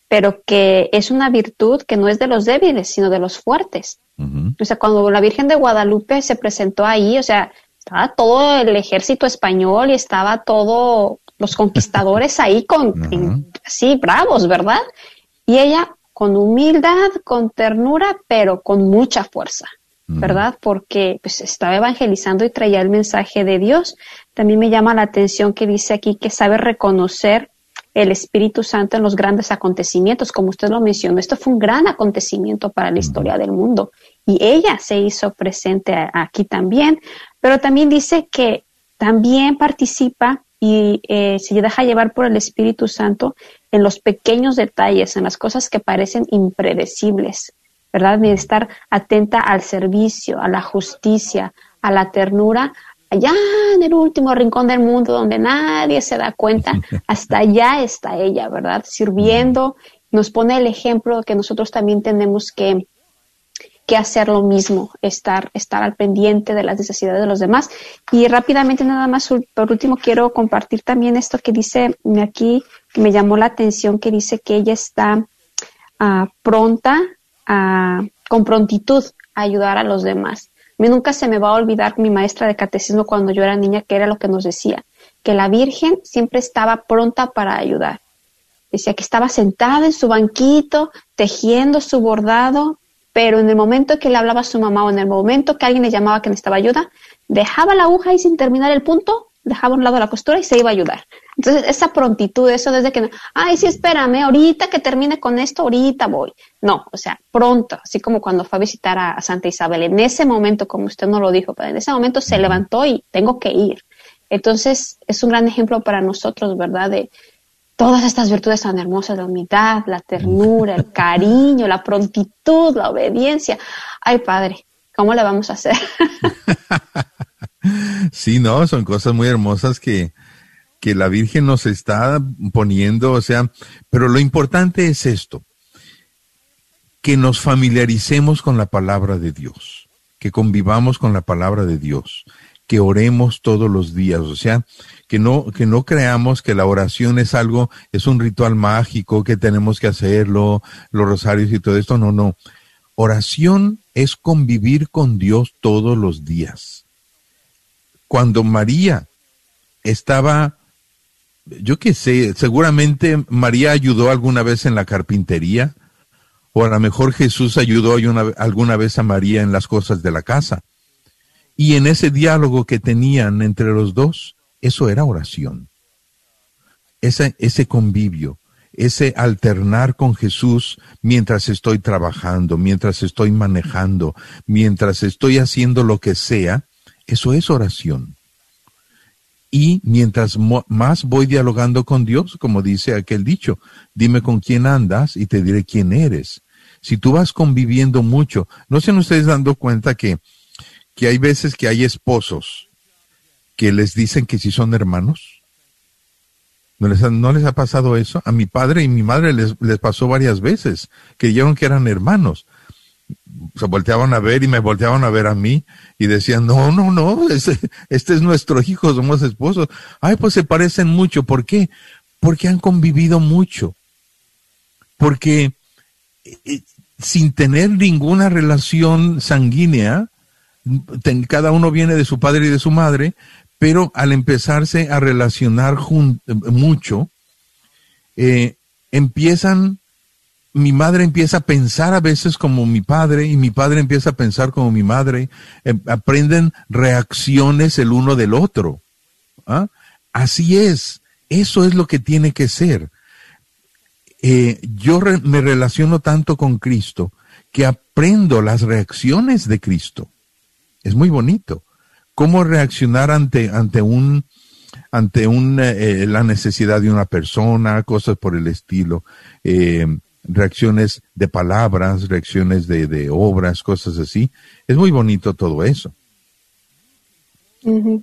pero que es una virtud que no es de los débiles, sino de los fuertes. O sea, cuando la Virgen de Guadalupe se presentó ahí, o sea, estaba todo el ejército español y estaba todo los conquistadores ahí con así bravos, ¿verdad? Y ella con humildad, con ternura, pero con mucha fuerza, ¿verdad? Porque pues estaba evangelizando y traía el mensaje de Dios. También me llama la atención que dice aquí que sabe reconocer el Espíritu Santo en los grandes acontecimientos, como usted lo mencionó. Esto fue un gran acontecimiento para la historia del mundo y ella se hizo presente aquí también, pero también dice que también participa y eh, se deja llevar por el Espíritu Santo en los pequeños detalles, en las cosas que parecen impredecibles, ¿verdad? De estar atenta al servicio, a la justicia, a la ternura, allá en el último rincón del mundo donde nadie se da cuenta, hasta allá está ella, ¿verdad? Sirviendo, nos pone el ejemplo que nosotros también tenemos que que hacer lo mismo, estar, estar al pendiente de las necesidades de los demás. Y rápidamente, nada más, por último, quiero compartir también esto que dice aquí, que me llamó la atención, que dice que ella está ah, pronta, a, con prontitud a ayudar a los demás. A nunca se me va a olvidar mi maestra de catecismo cuando yo era niña, que era lo que nos decía, que la Virgen siempre estaba pronta para ayudar. Decía que estaba sentada en su banquito, tejiendo su bordado, pero en el momento que le hablaba a su mamá o en el momento que alguien le llamaba que necesitaba ayuda, dejaba la aguja y sin terminar el punto, dejaba a un lado la costura y se iba a ayudar. Entonces, esa prontitud, eso desde que, ay, sí, espérame, ahorita que termine con esto, ahorita voy. No, o sea, pronto, así como cuando fue a visitar a, Santa Isabel, en ese momento, como usted no lo dijo, pero en ese momento se levantó y tengo que ir. Entonces, es un gran ejemplo para nosotros, ¿verdad? De, todas estas virtudes tan hermosas, la humildad, la ternura, el cariño, la prontitud, la obediencia. Ay, Padre, ¿cómo le vamos a hacer? sí, no, son cosas muy hermosas que, que la Virgen nos está poniendo, o sea, pero lo importante es esto, que nos familiaricemos con la palabra de Dios, que convivamos con la palabra de Dios, que oremos todos los días, o sea, que no, que no creamos que la oración es algo, es un ritual mágico, que tenemos que hacerlo, los rosarios y todo esto, no, no. Oración es convivir con Dios todos los días. Cuando María estaba, yo qué sé, seguramente María ayudó alguna vez en la carpintería, o a lo mejor Jesús ayudó alguna vez a María en las cosas de la casa. Y en ese diálogo que tenían entre los dos, eso era oración. Ese, convivio, ese alternar con Jesús mientras estoy trabajando, mientras estoy manejando, mientras estoy haciendo lo que sea, eso es oración. Y mientras más voy dialogando con Dios, como dice aquel dicho, dime con quién andas y te diré quién eres. Si tú vas conviviendo mucho, no se ustedes dando cuenta que, que hay veces que hay esposos que les dicen que si son hermanos? ¿No les, ha, ¿No les ha pasado eso? A mi padre y mi madre les, les pasó varias veces, que dijeron que eran hermanos. Se volteaban a ver y me volteaban a ver a mí y decían, no, no, no, este, es nuestro hijo, somos esposos. Ay, pues se parecen mucho. ¿Por qué? Porque han convivido mucho. Porque eh, sin tener ninguna relación sanguínea, cada uno viene de su padre y de su madre, pero al empezarse a relacionar mucho, eh, empiezan, mi madre empieza a pensar a veces como mi padre y mi padre empieza a pensar como mi madre, em, aprenden reacciones el uno del otro. ¿ah? Así es, eso es lo que tiene que ser. Eh, yo me relaciono tanto con Cristo que aprendo las reacciones de Cristo. Es muy bonito cómo reaccionar ante, ante un, ante un, eh, la necesidad de una persona, cosas por el estilo, eh, reacciones de palabras, reacciones de, de, obras, cosas así. Es muy bonito todo eso.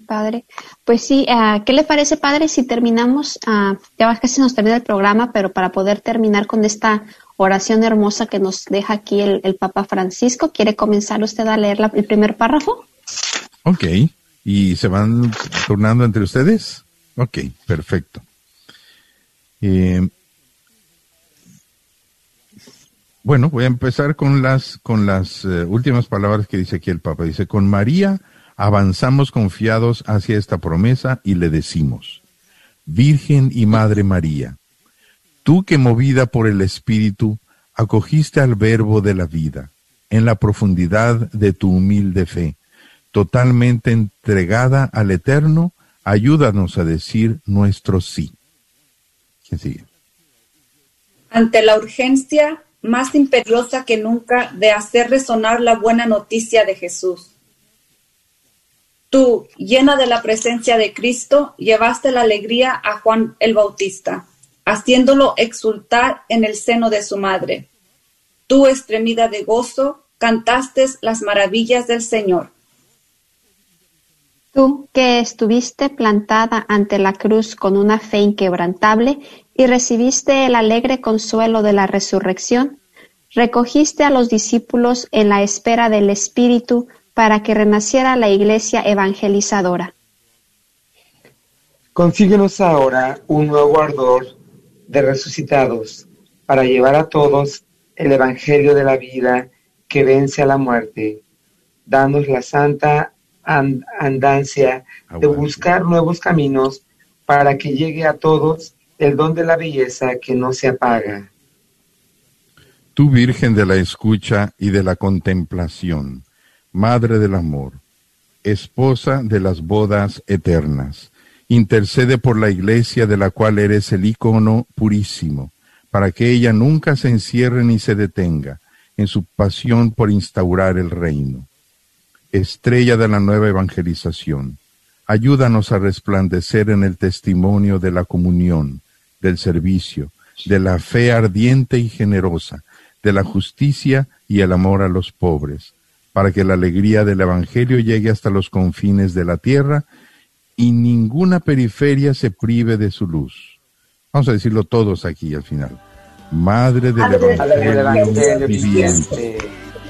padre. Pues sí, uh, ¿qué le parece, padre, si terminamos? Uh, ya casi nos termina el programa, pero para poder terminar con esta oración hermosa que nos deja aquí el, el Papa Francisco, ¿quiere comenzar usted a leer el primer párrafo? Ok. ¿Y se van turnando entre ustedes? Ok, perfecto. Eh, bueno, voy a empezar con las, con las eh, últimas palabras que dice aquí el Papa. Dice, con María avanzamos confiados hacia esta promesa y le decimos, Virgen y Madre María, tú que movida por el Espíritu acogiste al verbo de la vida en la profundidad de tu humilde fe, totalmente entregada al Eterno, ayúdanos a decir nuestro sí. ¿Quién sigue? Ante la urgencia más imperiosa que nunca de hacer resonar la buena noticia de Jesús. Tú, llena de la presencia de Cristo, llevaste la alegría a Juan el Bautista, haciéndolo exultar en el seno de su madre. Tú, estremida de gozo, cantaste las maravillas del Señor. Tú que estuviste plantada ante la cruz con una fe inquebrantable y recibiste el alegre consuelo de la resurrección, recogiste a los discípulos en la espera del Espíritu para que renaciera la iglesia evangelizadora. Consíguenos ahora un nuevo ardor de resucitados para llevar a todos el Evangelio de la vida que vence a la muerte. Danos la santa andancia de buscar nuevos caminos para que llegue a todos el don de la belleza que no se apaga. Tú Virgen de la escucha y de la contemplación, Madre del amor, esposa de las bodas eternas, intercede por la iglesia de la cual eres el icono purísimo, para que ella nunca se encierre ni se detenga en su pasión por instaurar el reino. Estrella de la nueva evangelización, ayúdanos a resplandecer en el testimonio de la comunión, del servicio, de la fe ardiente y generosa, de la justicia y el amor a los pobres, para que la alegría del Evangelio llegue hasta los confines de la tierra y ninguna periferia se prive de su luz. Vamos a decirlo todos aquí al final. Madre del Evangelio viviente,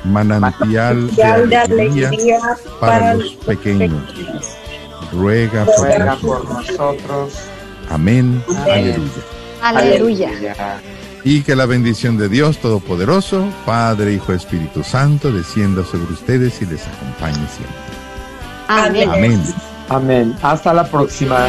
manantial de alegría para los pequeños, ruega por nosotros. Amén. Aleluya. Y que la bendición de Dios Todopoderoso, Padre, Hijo, Espíritu Santo, descienda sobre ustedes y les acompañe siempre. Amén. Amén. Amén. Hasta la próxima.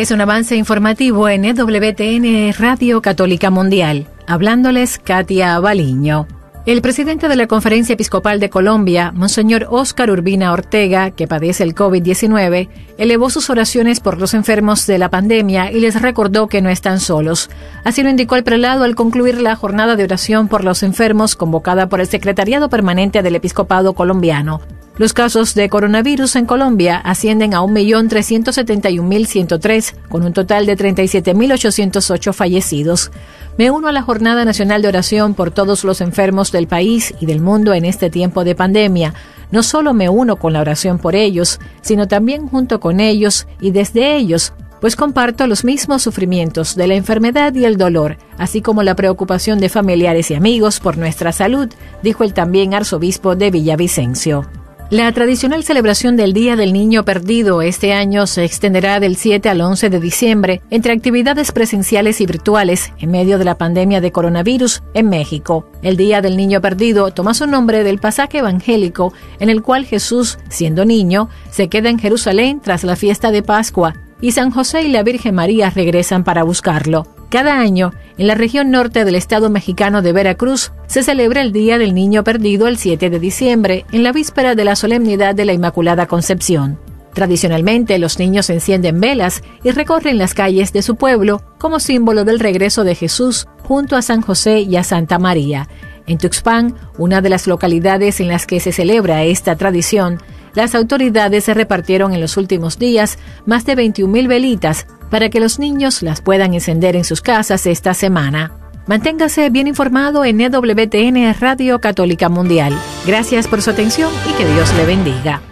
Es un avance informativo en EWTN Radio Católica Mundial. Hablándoles Katia Baliño. El presidente de la Conferencia Episcopal de Colombia, Monseñor Óscar Urbina Ortega, que padece el COVID-19, elevó sus oraciones por los enfermos de la pandemia y les recordó que no están solos. Así lo indicó el prelado al concluir la jornada de oración por los enfermos convocada por el Secretariado Permanente del Episcopado Colombiano. Los casos de coronavirus en Colombia ascienden a 1.371.103, con un total de 37.808 fallecidos. Me uno a la Jornada Nacional de Oración por todos los enfermos del país y del mundo en este tiempo de pandemia. No solo me uno con la oración por ellos, sino también junto con ellos y desde ellos pues comparto los mismos sufrimientos de la enfermedad y el dolor, así como la preocupación de familiares y amigos por nuestra salud, dijo el también arzobispo de Villavicencio. La tradicional celebración del Día del Niño Perdido este año se extenderá del 7 al 11 de diciembre entre actividades presenciales y virtuales en medio de la pandemia de coronavirus en México. El Día del Niño Perdido toma su nombre del pasaje evangélico en el cual Jesús, siendo niño, se queda en Jerusalén tras la fiesta de Pascua y San José y la Virgen María regresan para buscarlo. Cada año, en la región norte del estado mexicano de Veracruz, se celebra el Día del Niño Perdido el 7 de diciembre, en la víspera de la solemnidad de la Inmaculada Concepción. Tradicionalmente, los niños encienden velas y recorren las calles de su pueblo como símbolo del regreso de Jesús junto a San José y a Santa María. En Tuxpan, una de las localidades en las que se celebra esta tradición, las autoridades se repartieron en los últimos días más de 21.000 velitas para que los niños las puedan encender en sus casas esta semana. Manténgase bien informado en EWTN Radio Católica Mundial. Gracias por su atención y que Dios le bendiga.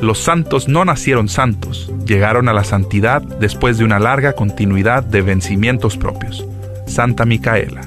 Los santos no nacieron santos, llegaron a la santidad después de una larga continuidad de vencimientos propios. Santa Micaela.